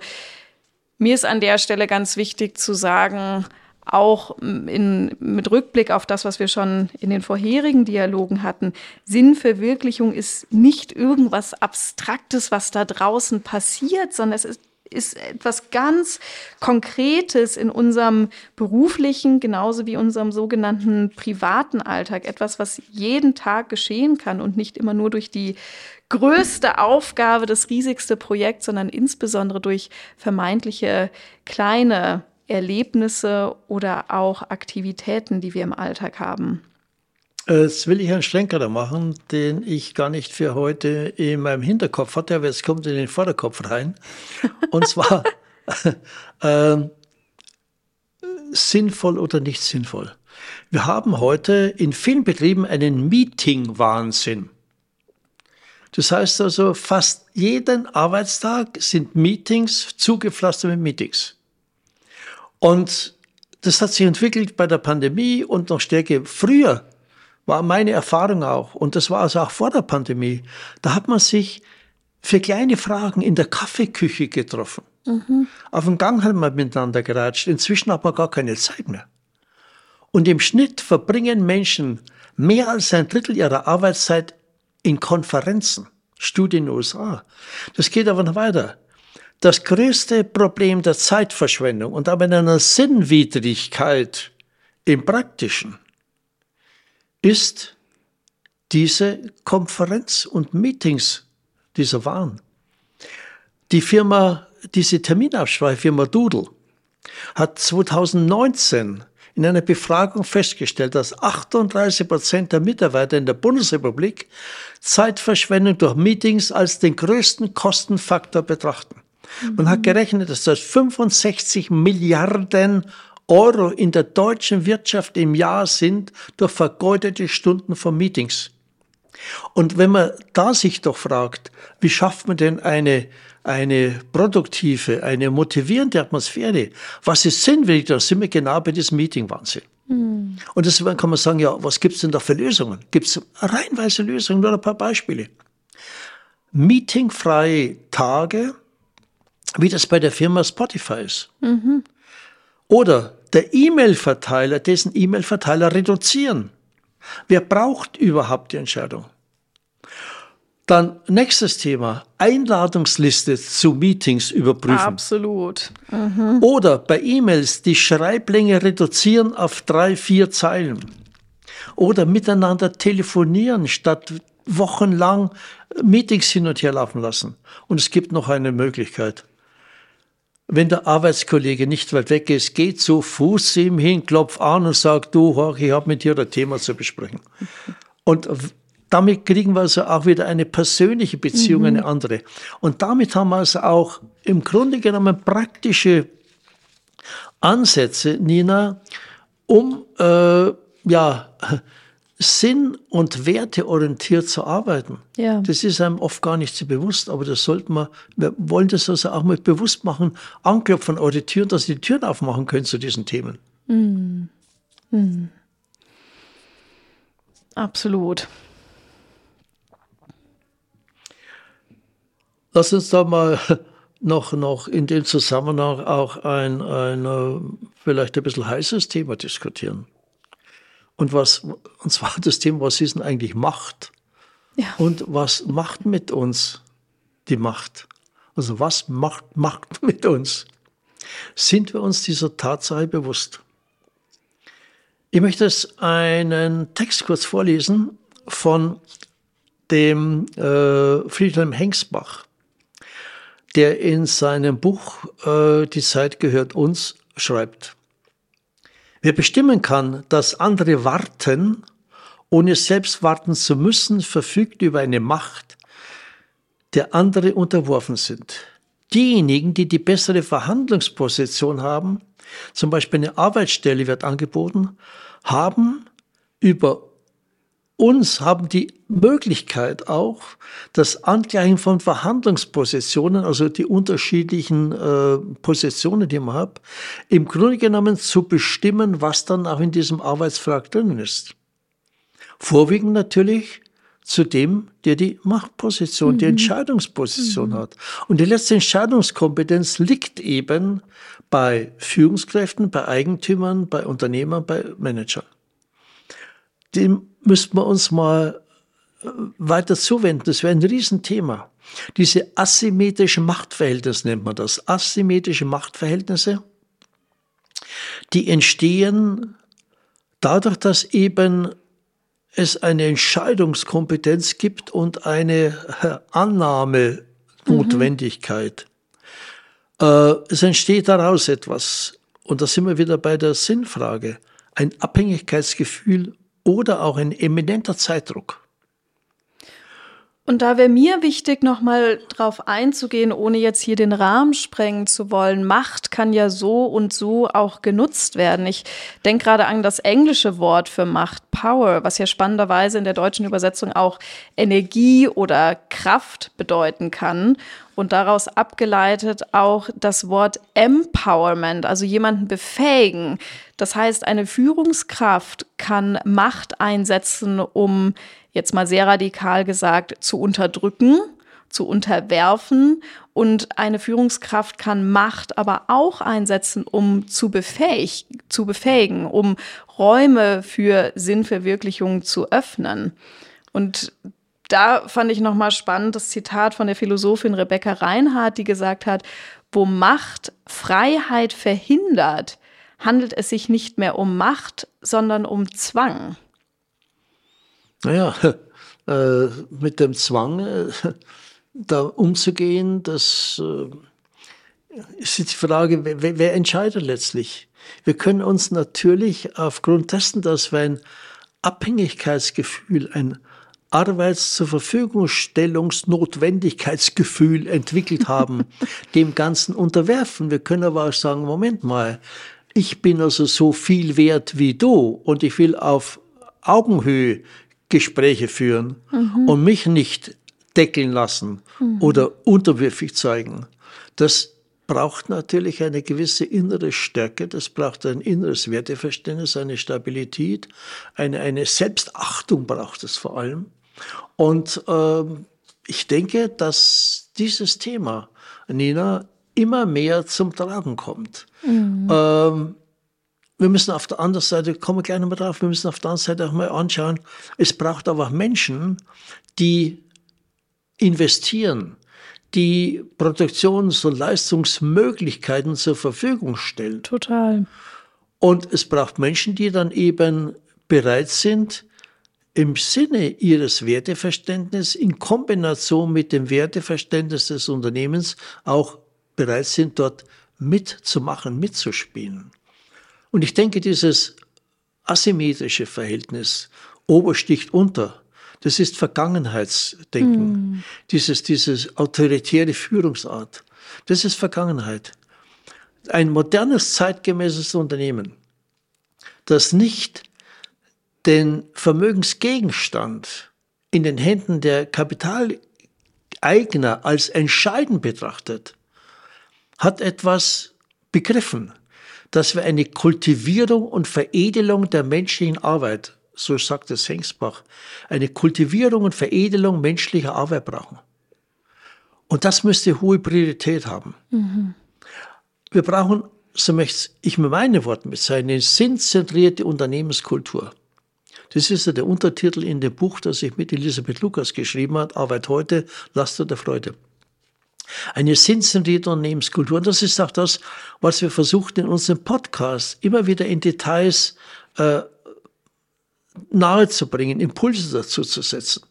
Speaker 2: mir ist an der Stelle ganz wichtig zu sagen, auch in, mit Rückblick auf das, was wir schon in den vorherigen Dialogen hatten, Sinnverwirklichung ist nicht irgendwas Abstraktes, was da draußen passiert, sondern es ist ist etwas ganz Konkretes in unserem beruflichen, genauso wie unserem sogenannten privaten Alltag. Etwas, was jeden Tag geschehen kann und nicht immer nur durch die größte Aufgabe, das riesigste Projekt, sondern insbesondere durch vermeintliche kleine Erlebnisse oder auch Aktivitäten, die wir im Alltag haben.
Speaker 1: Jetzt will ich einen Schlenker da machen, den ich gar nicht für heute in meinem Hinterkopf hatte, aber jetzt kommt in den Vorderkopf rein. Und zwar äh, sinnvoll oder nicht sinnvoll. Wir haben heute in vielen Betrieben einen Meeting-Wahnsinn. Das heißt also, fast jeden Arbeitstag sind Meetings zugepflastert mit Meetings. Und das hat sich entwickelt bei der Pandemie und noch stärker früher war meine Erfahrung auch, und das war also auch vor der Pandemie, da hat man sich für kleine Fragen in der Kaffeeküche getroffen. Mhm. Auf dem Gang hat man miteinander geratscht. Inzwischen hat man gar keine Zeit mehr. Und im Schnitt verbringen Menschen mehr als ein Drittel ihrer Arbeitszeit in Konferenzen. Studien in den USA. Das geht aber noch weiter. Das größte Problem der Zeitverschwendung und aber einer Sinnwidrigkeit im Praktischen ist diese Konferenz und Meetings dieser Waren. Die Firma, diese Terminabsprache, Doodle, hat 2019 in einer Befragung festgestellt, dass 38 Prozent der Mitarbeiter in der Bundesrepublik Zeitverschwendung durch Meetings als den größten Kostenfaktor betrachten. Man hat gerechnet, dass das 65 Milliarden Euro in der deutschen Wirtschaft im Jahr sind durch vergeudete Stunden von Meetings. Und wenn man da sich doch fragt, wie schafft man denn eine, eine produktive, eine motivierende Atmosphäre? Was ist sinnwillig? Da sind wir genau bei diesem Meeting-Wahnsinn. Mhm. Und deswegen kann man sagen, ja, was gibt's denn da für Lösungen? Gibt's reihenweise Lösungen? Nur ein paar Beispiele. Meetingfreie Tage, wie das bei der Firma Spotify ist. Mhm. Oder der E-Mail-Verteiler, dessen E-Mail-Verteiler reduzieren. Wer braucht überhaupt die Entscheidung? Dann nächstes Thema, Einladungsliste zu Meetings überprüfen.
Speaker 2: Absolut.
Speaker 1: Mhm. Oder bei E-Mails die Schreiblänge reduzieren auf drei, vier Zeilen. Oder miteinander telefonieren statt wochenlang Meetings hin und her laufen lassen. Und es gibt noch eine Möglichkeit. Wenn der Arbeitskollege nicht weit weg ist, geht zu Fuß ihm hin, klopft an und sagt, du, Horch, ich habe mit dir ein Thema zu besprechen. Und damit kriegen wir also auch wieder eine persönliche Beziehung, mhm. eine andere. Und damit haben wir also auch im Grunde genommen praktische Ansätze, Nina, um äh, ja sinn- und werteorientiert zu arbeiten. Ja. Das ist einem oft gar nicht so bewusst, aber das sollten wir, wir wollen das also auch mal bewusst machen, anklopfen an eure Türen, dass ihr die Türen aufmachen könnt zu diesen Themen. Mhm.
Speaker 2: Mhm. Absolut.
Speaker 1: Lass uns da mal noch, noch in dem Zusammenhang auch ein, ein äh, vielleicht ein bisschen heißes Thema diskutieren. Und was, und zwar das Thema, was ist denn eigentlich Macht? Ja. Und was macht mit uns die Macht? Also was macht Macht mit uns? Sind wir uns dieser Tatsache bewusst? Ich möchte jetzt einen Text kurz vorlesen von dem äh, Friedhelm Hengsbach, der in seinem Buch äh, Die Zeit gehört uns schreibt. Wer bestimmen kann, dass andere warten, ohne selbst warten zu müssen, verfügt über eine Macht, der andere unterworfen sind. Diejenigen, die die bessere Verhandlungsposition haben, zum Beispiel eine Arbeitsstelle wird angeboten, haben über uns haben die Möglichkeit auch, das Angleichen von Verhandlungspositionen, also die unterschiedlichen äh, Positionen, die man hat, im Grunde genommen zu bestimmen, was dann auch in diesem Arbeitsvertrag drinnen ist. Vorwiegend natürlich zu dem, der die Machtposition, mhm. die Entscheidungsposition mhm. hat. Und die letzte Entscheidungskompetenz liegt eben bei Führungskräften, bei Eigentümern, bei Unternehmern, bei Managern. Dem müssten wir uns mal weiter zuwenden. Das wäre ein Riesenthema. Diese asymmetrischen Machtverhältnisse nennt man das. Asymmetrische Machtverhältnisse, die entstehen dadurch, dass eben es eine Entscheidungskompetenz gibt und eine Annahmenotwendigkeit. Mhm. Äh, es entsteht daraus etwas, und da sind wir wieder bei der Sinnfrage, ein Abhängigkeitsgefühl oder auch ein eminenter Zeitdruck.
Speaker 2: Und da wäre mir wichtig, nochmal drauf einzugehen, ohne jetzt hier den Rahmen sprengen zu wollen. Macht kann ja so und so auch genutzt werden. Ich denke gerade an das englische Wort für Macht, Power, was ja spannenderweise in der deutschen Übersetzung auch Energie oder Kraft bedeuten kann. Und daraus abgeleitet auch das Wort Empowerment, also jemanden befähigen. Das heißt, eine Führungskraft kann Macht einsetzen, um jetzt mal sehr radikal gesagt, zu unterdrücken, zu unterwerfen. Und eine Führungskraft kann Macht aber auch einsetzen, um zu, befähig, zu befähigen, um Räume für Sinnverwirklichung zu öffnen. Und da fand ich nochmal spannend das Zitat von der Philosophin Rebecca Reinhardt, die gesagt hat, wo Macht Freiheit verhindert, handelt es sich nicht mehr um Macht, sondern um Zwang.
Speaker 1: Naja, äh, mit dem Zwang äh, da umzugehen, das äh, ist die Frage, wer, wer, entscheidet letztlich? Wir können uns natürlich aufgrund dessen, dass wir ein Abhängigkeitsgefühl, ein Arbeits zur Verfügungstellungsnotwendigkeitsgefühl entwickelt haben, dem Ganzen unterwerfen. Wir können aber auch sagen, Moment mal, ich bin also so viel wert wie du und ich will auf Augenhöhe Gespräche führen mhm. und mich nicht deckeln lassen mhm. oder unterwürfig zeigen. Das braucht natürlich eine gewisse innere Stärke, das braucht ein inneres Werteverständnis, eine Stabilität, eine, eine Selbstachtung braucht es vor allem. Und ähm, ich denke, dass dieses Thema, Nina, immer mehr zum Tragen kommt. Mhm. Ähm, wir müssen auf der anderen Seite, kommen wir gleich nochmal drauf, wir müssen auf der anderen Seite auch mal anschauen, es braucht aber Menschen, die investieren, die Produktions- und Leistungsmöglichkeiten zur Verfügung stellen.
Speaker 2: Total.
Speaker 1: Und es braucht Menschen, die dann eben bereit sind, im Sinne ihres Werteverständnisses in Kombination mit dem Werteverständnis des Unternehmens auch bereit sind, dort mitzumachen, mitzuspielen. Und ich denke, dieses asymmetrische Verhältnis, Ober sticht unter, das ist Vergangenheitsdenken. Mm. Dieses, dieses autoritäre Führungsart, das ist Vergangenheit. Ein modernes, zeitgemäßes Unternehmen, das nicht den Vermögensgegenstand in den Händen der Kapitaleigner als entscheidend betrachtet, hat etwas begriffen dass wir eine Kultivierung und Veredelung der menschlichen Arbeit, so sagt es Hengsbach, eine Kultivierung und Veredelung menschlicher Arbeit brauchen. Und das müsste hohe Priorität haben. Mhm. Wir brauchen, so möchte ich mit meinen Worten bezeichnen, eine sinnzentrierte Unternehmenskultur. Das ist ja der Untertitel in dem Buch, das ich mit Elisabeth Lukas geschrieben habe, Arbeit heute, Last der Freude. Eine sinnzentrierte Unternehmenskultur. Und das ist auch das, was wir versuchen in unserem Podcast immer wieder in Details äh, nahezubringen, Impulse dazu zu setzen.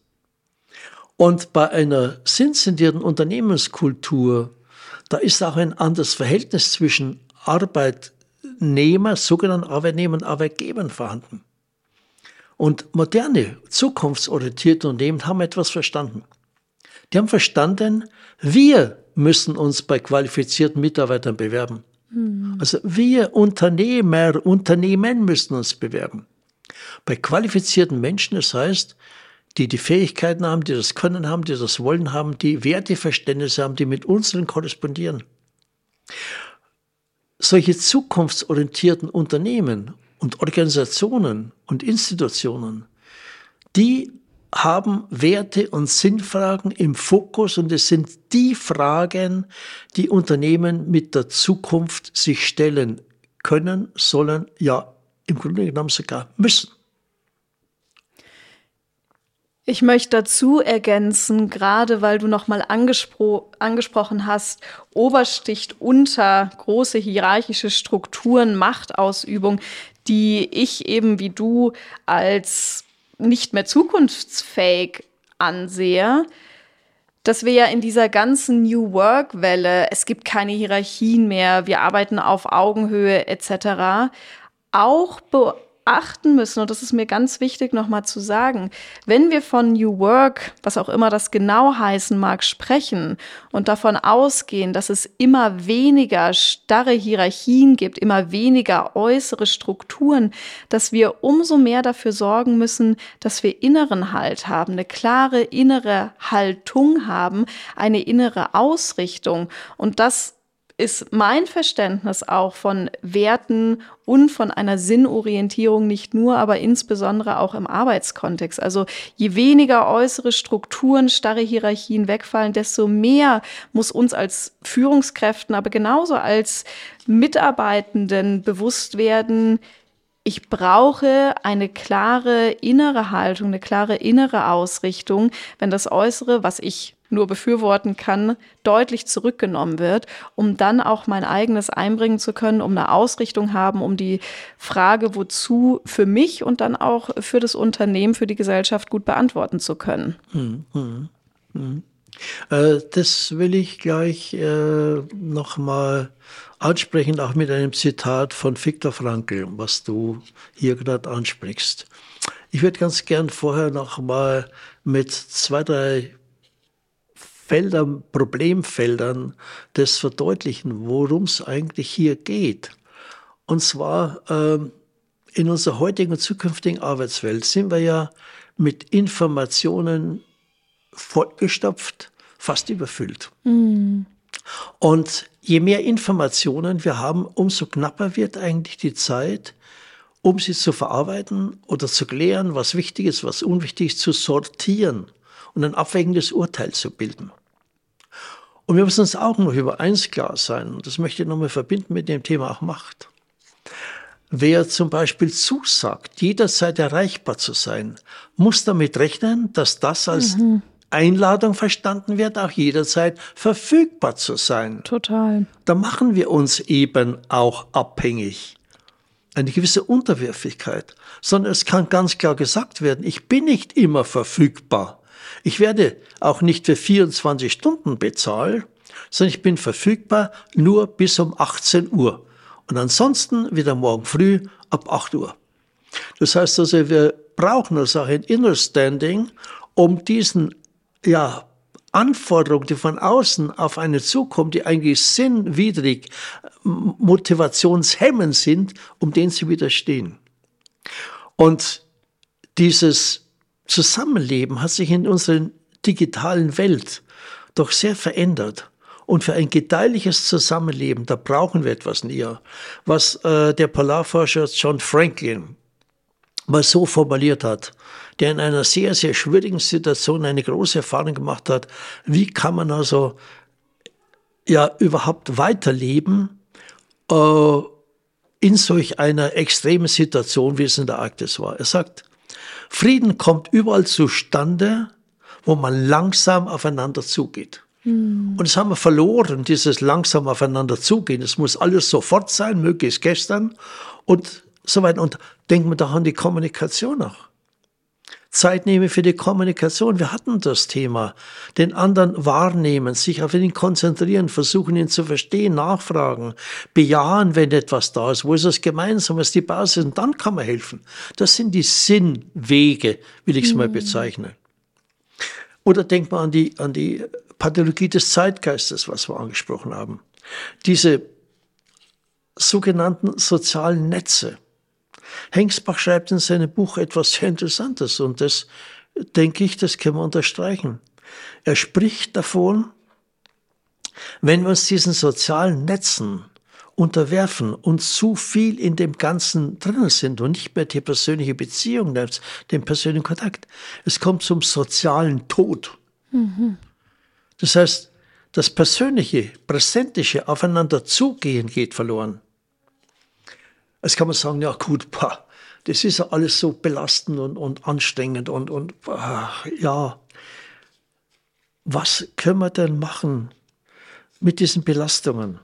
Speaker 1: Und bei einer sinnzentrierten Unternehmenskultur, da ist auch ein anderes Verhältnis zwischen Arbeitnehmer, sogenannten Arbeitnehmern und Arbeitgebern vorhanden. Und moderne, zukunftsorientierte Unternehmen haben etwas verstanden. Die haben verstanden, wir müssen uns bei qualifizierten Mitarbeitern bewerben. Mhm. Also wir Unternehmer, Unternehmen müssen uns bewerben. Bei qualifizierten Menschen, das heißt, die die Fähigkeiten haben, die das Können haben, die das Wollen haben, die Werteverständnisse haben, die mit unseren korrespondieren. Solche zukunftsorientierten Unternehmen und Organisationen und Institutionen, die haben Werte und Sinnfragen im Fokus und es sind die Fragen, die Unternehmen mit der Zukunft sich stellen können, sollen, ja im Grunde genommen sogar müssen.
Speaker 2: Ich möchte dazu ergänzen, gerade weil du nochmal angespro angesprochen hast, Obersticht unter große hierarchische Strukturen, Machtausübung, die ich eben wie du als nicht mehr zukunftsfähig ansehe, dass wir ja in dieser ganzen New Work-Welle, es gibt keine Hierarchien mehr, wir arbeiten auf Augenhöhe etc., auch achten müssen, und das ist mir ganz wichtig nochmal zu sagen, wenn wir von New Work, was auch immer das genau heißen mag, sprechen und davon ausgehen, dass es immer weniger starre Hierarchien gibt, immer weniger äußere Strukturen, dass wir umso mehr dafür sorgen müssen, dass wir inneren Halt haben, eine klare innere Haltung haben, eine innere Ausrichtung. Und das ist mein Verständnis auch von Werten und von einer Sinnorientierung nicht nur, aber insbesondere auch im Arbeitskontext. Also je weniger äußere Strukturen, starre Hierarchien wegfallen, desto mehr muss uns als Führungskräften, aber genauso als Mitarbeitenden bewusst werden, ich brauche eine klare innere Haltung, eine klare innere Ausrichtung, wenn das Äußere, was ich nur befürworten kann, deutlich zurückgenommen wird, um dann auch mein eigenes einbringen zu können, um eine Ausrichtung haben, um die Frage, wozu für mich und dann auch für das Unternehmen, für die Gesellschaft gut beantworten zu können.
Speaker 1: Hm, hm, hm. Äh, das will ich gleich äh, nochmal ansprechen, auch mit einem Zitat von Viktor Frankl, was du hier gerade ansprichst. Ich würde ganz gern vorher nochmal mit zwei, drei Feldern, Problemfeldern das verdeutlichen, worum es eigentlich hier geht. Und zwar ähm, in unserer heutigen und zukünftigen Arbeitswelt sind wir ja mit Informationen vollgestopft, fast überfüllt. Mhm. Und je mehr Informationen wir haben, umso knapper wird eigentlich die Zeit, um sie zu verarbeiten oder zu klären, was wichtig ist, was unwichtig ist, zu sortieren und ein abwägendes Urteil zu bilden. Und wir müssen uns auch noch über eins klar sein, und das möchte ich nochmal verbinden mit dem Thema auch Macht. Wer zum Beispiel zusagt, jederzeit erreichbar zu sein, muss damit rechnen, dass das als mhm. Einladung verstanden wird, auch jederzeit verfügbar zu sein.
Speaker 2: Total.
Speaker 1: Da machen wir uns eben auch abhängig. Eine gewisse Unterwürfigkeit. Sondern es kann ganz klar gesagt werden, ich bin nicht immer verfügbar. Ich werde auch nicht für 24 Stunden bezahlt, sondern ich bin verfügbar nur bis um 18 Uhr. Und ansonsten wieder morgen früh ab 8 Uhr. Das heißt also, wir brauchen also auch ein Inner Standing, um diesen ja, Anforderungen, die von außen auf eine zukommen, die eigentlich sinnwidrig, motivationshemmend sind, um denen zu widerstehen. Und dieses Zusammenleben hat sich in unserer digitalen Welt doch sehr verändert. Und für ein gedeihliches Zusammenleben, da brauchen wir etwas näher. Was äh, der Polarforscher John Franklin mal so formuliert hat, der in einer sehr, sehr schwierigen Situation eine große Erfahrung gemacht hat. Wie kann man also ja überhaupt weiterleben äh, in solch einer extremen Situation, wie es in der Arktis war? Er sagt, Frieden kommt überall zustande, wo man langsam aufeinander zugeht. Hm. Und das haben wir verloren, dieses langsam aufeinander zugehen. Es muss alles sofort sein, möglichst gestern und so weiter. Und denken wir doch an die Kommunikation auch. Zeit nehme für die Kommunikation. Wir hatten das Thema. Den anderen wahrnehmen, sich auf ihn konzentrieren, versuchen ihn zu verstehen, nachfragen, bejahen, wenn etwas da ist. Wo ist das gemeinsam? Was ist die Basis? Und dann kann man helfen. Das sind die Sinnwege, will ich es mhm. mal bezeichnen. Oder denkt man an die, an die Pathologie des Zeitgeistes, was wir angesprochen haben. Diese sogenannten sozialen Netze Hengsbach schreibt in seinem Buch etwas sehr Interessantes und das denke ich, das können wir unterstreichen. Er spricht davon, wenn wir uns diesen sozialen Netzen unterwerfen und zu viel in dem Ganzen drinnen sind und nicht mehr die persönliche Beziehung, den persönlichen Kontakt, es kommt zum sozialen Tod. Mhm. Das heißt, das persönliche, präsentische Aufeinander zugehen geht verloren. Jetzt kann man sagen, ja gut, boah, das ist ja alles so belastend und, und anstrengend und, und ach, ja, was können wir denn machen mit diesen Belastungen?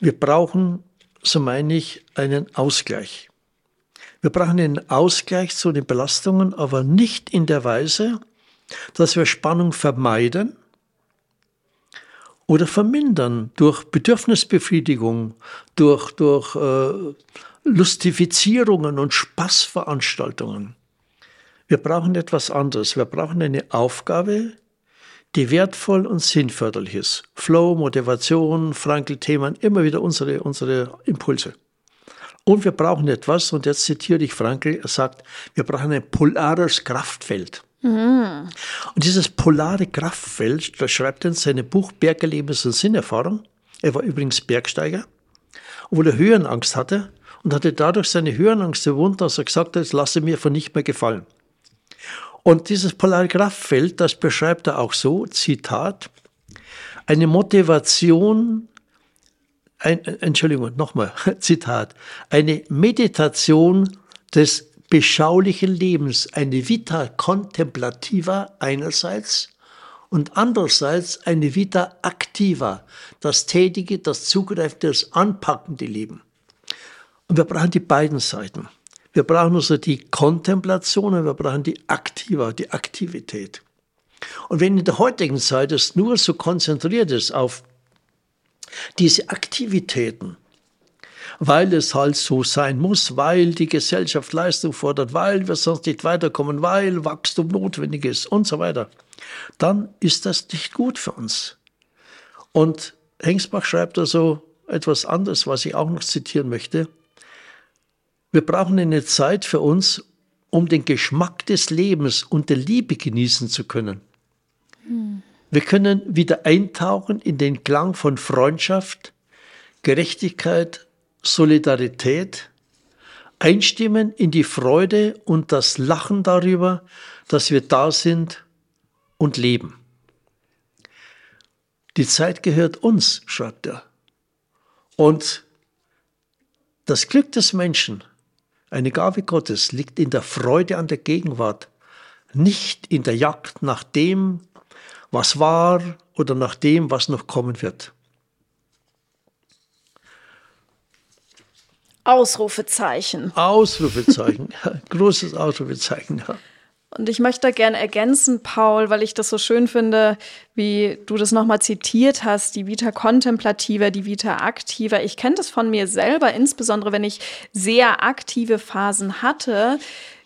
Speaker 1: Wir brauchen, so meine ich, einen Ausgleich. Wir brauchen einen Ausgleich zu den Belastungen, aber nicht in der Weise, dass wir Spannung vermeiden oder vermindern durch Bedürfnisbefriedigung, durch, durch äh, Lustifizierungen und Spaßveranstaltungen. Wir brauchen etwas anderes. Wir brauchen eine Aufgabe, die wertvoll und sinnförderlich ist. Flow, Motivation, Frankl-Themen, immer wieder unsere, unsere Impulse. Und wir brauchen etwas, und jetzt zitiere ich Frankl, er sagt, wir brauchen ein polares Kraftfeld. Mhm. Und dieses polare Kraftfeld, das schreibt er in seinem Buch Bergerlebnis und Sinnerfahrung. Er war übrigens Bergsteiger, obwohl er Höhenangst hatte und hatte dadurch seine Höhenangst überwunden, dass er gesagt hat, das lasse mir von nicht mehr gefallen. Und dieses polare Kraftfeld, das beschreibt er auch so, Zitat, eine Motivation, ein, Entschuldigung, nochmal, Zitat, eine Meditation des beschaulichen Lebens, eine Vita contemplativa einerseits und andererseits eine Vita activa, das tätige, das zugreifende, das anpackende Leben. Und wir brauchen die beiden Seiten. Wir brauchen also die Kontemplation und wir brauchen die Aktiva, die Aktivität. Und wenn in der heutigen Zeit es nur so konzentriert ist auf diese Aktivitäten, weil es halt so sein muss, weil die Gesellschaft Leistung fordert, weil wir sonst nicht weiterkommen, weil Wachstum notwendig ist und so weiter, dann ist das nicht gut für uns. Und Hengsbach schreibt also etwas anderes, was ich auch noch zitieren möchte. Wir brauchen eine Zeit für uns, um den Geschmack des Lebens und der Liebe genießen zu können. Hm. Wir können wieder eintauchen in den Klang von Freundschaft, Gerechtigkeit, Solidarität, einstimmen in die Freude und das Lachen darüber, dass wir da sind und leben. Die Zeit gehört uns, schreibt er. Und das Glück des Menschen eine Gabe Gottes liegt in der Freude an der Gegenwart, nicht in der Jagd nach dem, was war oder nach dem, was noch kommen wird.
Speaker 2: Ausrufezeichen.
Speaker 1: Ausrufezeichen, großes Ausrufezeichen, ja.
Speaker 2: Und ich möchte gerne ergänzen, Paul, weil ich das so schön finde, wie du das nochmal zitiert hast, die Vita Contemplativa, die Vita Aktiva. Ich kenne das von mir selber, insbesondere wenn ich sehr aktive Phasen hatte,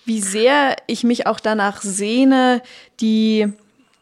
Speaker 2: wie sehr ich mich auch danach sehne, die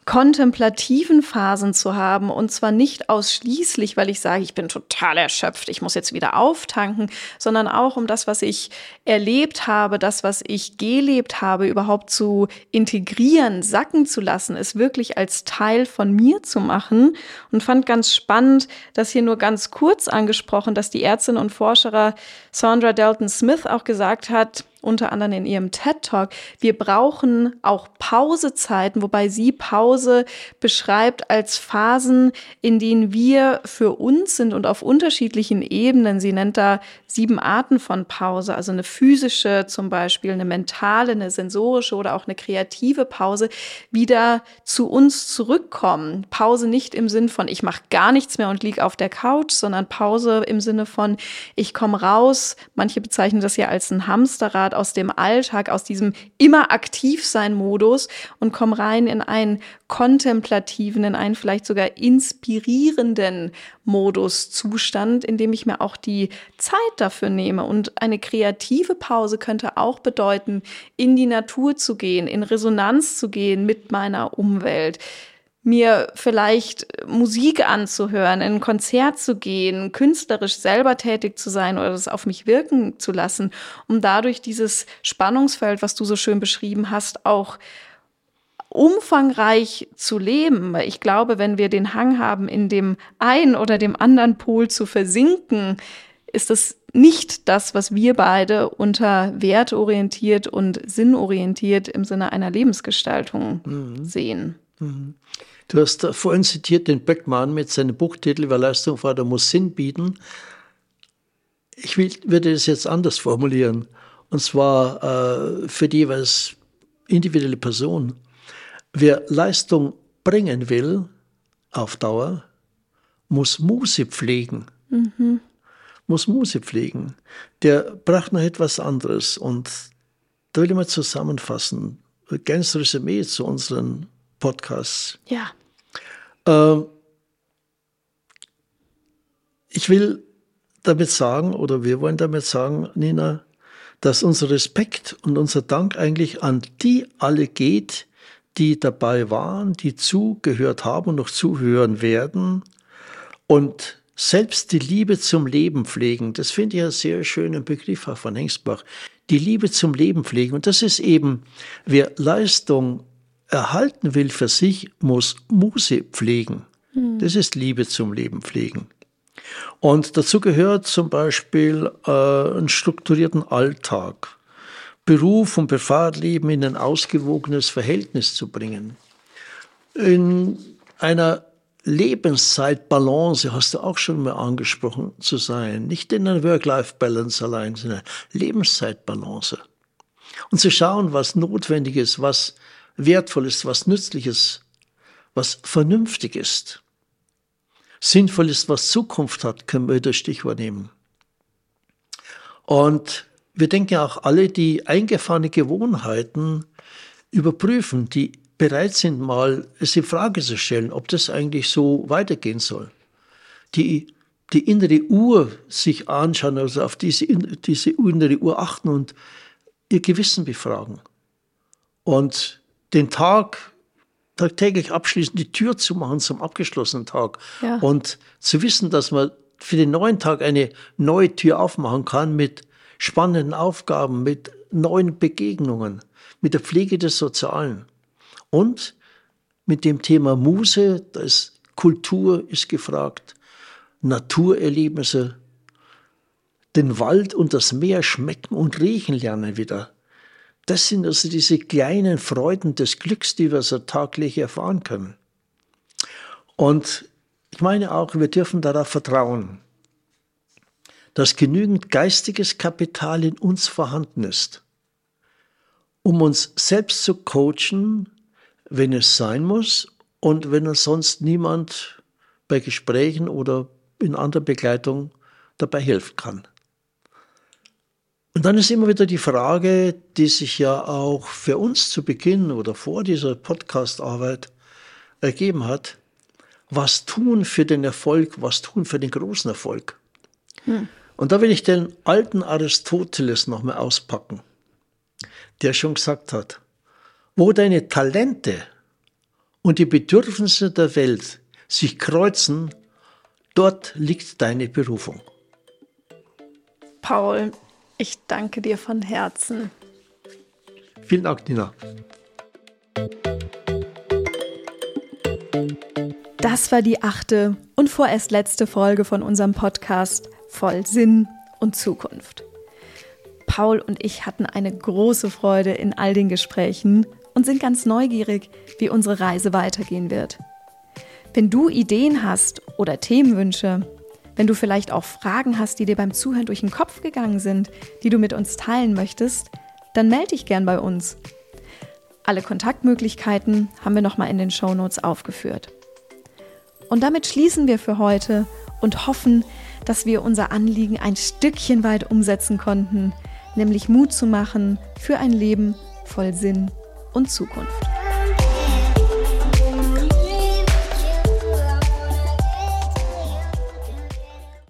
Speaker 2: kontemplativen Phasen zu haben. Und zwar nicht ausschließlich, weil ich sage, ich bin total erschöpft, ich muss jetzt wieder auftanken, sondern auch um das, was ich erlebt habe, das, was ich gelebt habe, überhaupt zu integrieren, sacken zu lassen, es wirklich als Teil von mir zu machen. Und fand ganz spannend, dass hier nur ganz kurz angesprochen, dass die Ärztin und Forscherin Sandra Dalton Smith auch gesagt hat, unter anderem in ihrem TED Talk, wir brauchen auch Pausezeiten, wobei sie Pause beschreibt als Phasen, in denen wir für uns sind und auf unterschiedlichen Ebenen. Sie nennt da sieben Arten von Pause, also eine physische zum Beispiel, eine mentale, eine sensorische oder auch eine kreative Pause, wieder zu uns zurückkommen. Pause nicht im Sinn von, ich mache gar nichts mehr und liege auf der Couch, sondern Pause im Sinne von, ich komme raus. Manche bezeichnen das ja als ein Hamsterrad aus dem Alltag, aus diesem immer aktiv sein Modus und komme rein in einen kontemplativen, in einen vielleicht sogar inspirierenden Moduszustand, in dem ich mir auch die Zeit dafür nehme. Und eine kreative Pause könnte auch bedeuten, in die Natur zu gehen, in Resonanz zu gehen mit meiner Umwelt mir vielleicht Musik anzuhören, in ein Konzert zu gehen, künstlerisch selber tätig zu sein oder das auf mich wirken zu lassen, um dadurch dieses Spannungsfeld, was du so schön beschrieben hast, auch umfangreich zu leben. Weil ich glaube, wenn wir den Hang haben, in dem einen oder dem anderen Pol zu versinken, ist das nicht das, was wir beide unter wertorientiert und sinnorientiert im Sinne einer Lebensgestaltung mhm. sehen. Mhm.
Speaker 1: Du hast vorhin zitiert den Beckmann mit seinem Buchtitel Wer Leistung fordert, muss Sinn bieten. Ich will, würde es jetzt anders formulieren. und zwar äh, für die jeweils individuelle Person. Wer Leistung bringen will, auf Dauer, muss Muse pflegen. Mhm. Muss Muse pflegen. Der braucht noch etwas anderes. Und da will ich mal zusammenfassen. Ganz Resümee zu unseren Podcasts.
Speaker 2: Ja.
Speaker 1: Ähm, ich will damit sagen, oder wir wollen damit sagen, Nina, dass unser Respekt und unser Dank eigentlich an die alle geht, die dabei waren, die zugehört haben und noch zuhören werden und selbst die Liebe zum Leben pflegen. Das finde ich einen sehr schönen Begriff von Hengsbach. Die Liebe zum Leben pflegen. Und das ist eben, wer Leistung erhalten will für sich, muss Muse pflegen. Hm. Das ist Liebe zum Leben pflegen. Und dazu gehört zum Beispiel äh, einen strukturierten Alltag, Beruf und Privatleben in ein ausgewogenes Verhältnis zu bringen. In einer Lebenszeitbalance, hast du auch schon mal angesprochen, zu sein. Nicht in einer Work-Life-Balance allein, sondern Lebenszeitbalance. Und zu schauen, was notwendig ist, was wertvoll ist, was nützlich ist, was vernünftig ist sinnvoll ist, was Zukunft hat, können wir das Stichwort nehmen. Und wir denken auch alle, die eingefahrene Gewohnheiten überprüfen, die bereit sind, mal es in Frage zu stellen, ob das eigentlich so weitergehen soll. Die, die innere Uhr sich anschauen, also auf diese, diese innere Uhr achten und ihr Gewissen befragen. Und den Tag tagtäglich abschließen, die Tür zu machen zum abgeschlossenen Tag. Ja. Und zu wissen, dass man für den neuen Tag eine neue Tür aufmachen kann mit spannenden Aufgaben, mit neuen Begegnungen, mit der Pflege des Sozialen. Und mit dem Thema Muse, da ist Kultur ist gefragt, Naturerlebnisse, den Wald und das Meer schmecken und riechen lernen wieder. Das sind also diese kleinen Freuden des Glücks, die wir so taglich erfahren können. Und ich meine auch, wir dürfen darauf vertrauen, dass genügend geistiges Kapital in uns vorhanden ist, um uns selbst zu coachen, wenn es sein muss und wenn uns sonst niemand bei Gesprächen oder in anderer Begleitung dabei helfen kann. Und dann ist immer wieder die Frage, die sich ja auch für uns zu Beginn oder vor dieser Podcast-Arbeit ergeben hat, was tun für den Erfolg, was tun für den großen Erfolg? Hm. Und da will ich den alten Aristoteles nochmal auspacken, der schon gesagt hat, wo deine Talente und die Bedürfnisse der Welt sich kreuzen, dort liegt deine Berufung.
Speaker 2: Paul, ich danke dir von Herzen.
Speaker 1: Vielen Dank, Nina.
Speaker 2: Das war die achte und vorerst letzte Folge von unserem Podcast Voll Sinn und Zukunft. Paul und ich hatten eine große Freude in all den Gesprächen und sind ganz neugierig, wie unsere Reise weitergehen wird. Wenn du Ideen hast oder Themenwünsche, wenn du vielleicht auch Fragen hast, die dir beim Zuhören durch den Kopf gegangen sind, die du mit uns teilen möchtest, dann melde dich gern bei uns. Alle Kontaktmöglichkeiten haben wir nochmal in den Show Notes aufgeführt. Und damit schließen wir für heute und hoffen, dass wir unser Anliegen ein Stückchen weit umsetzen konnten, nämlich Mut zu machen für ein Leben voll Sinn und Zukunft.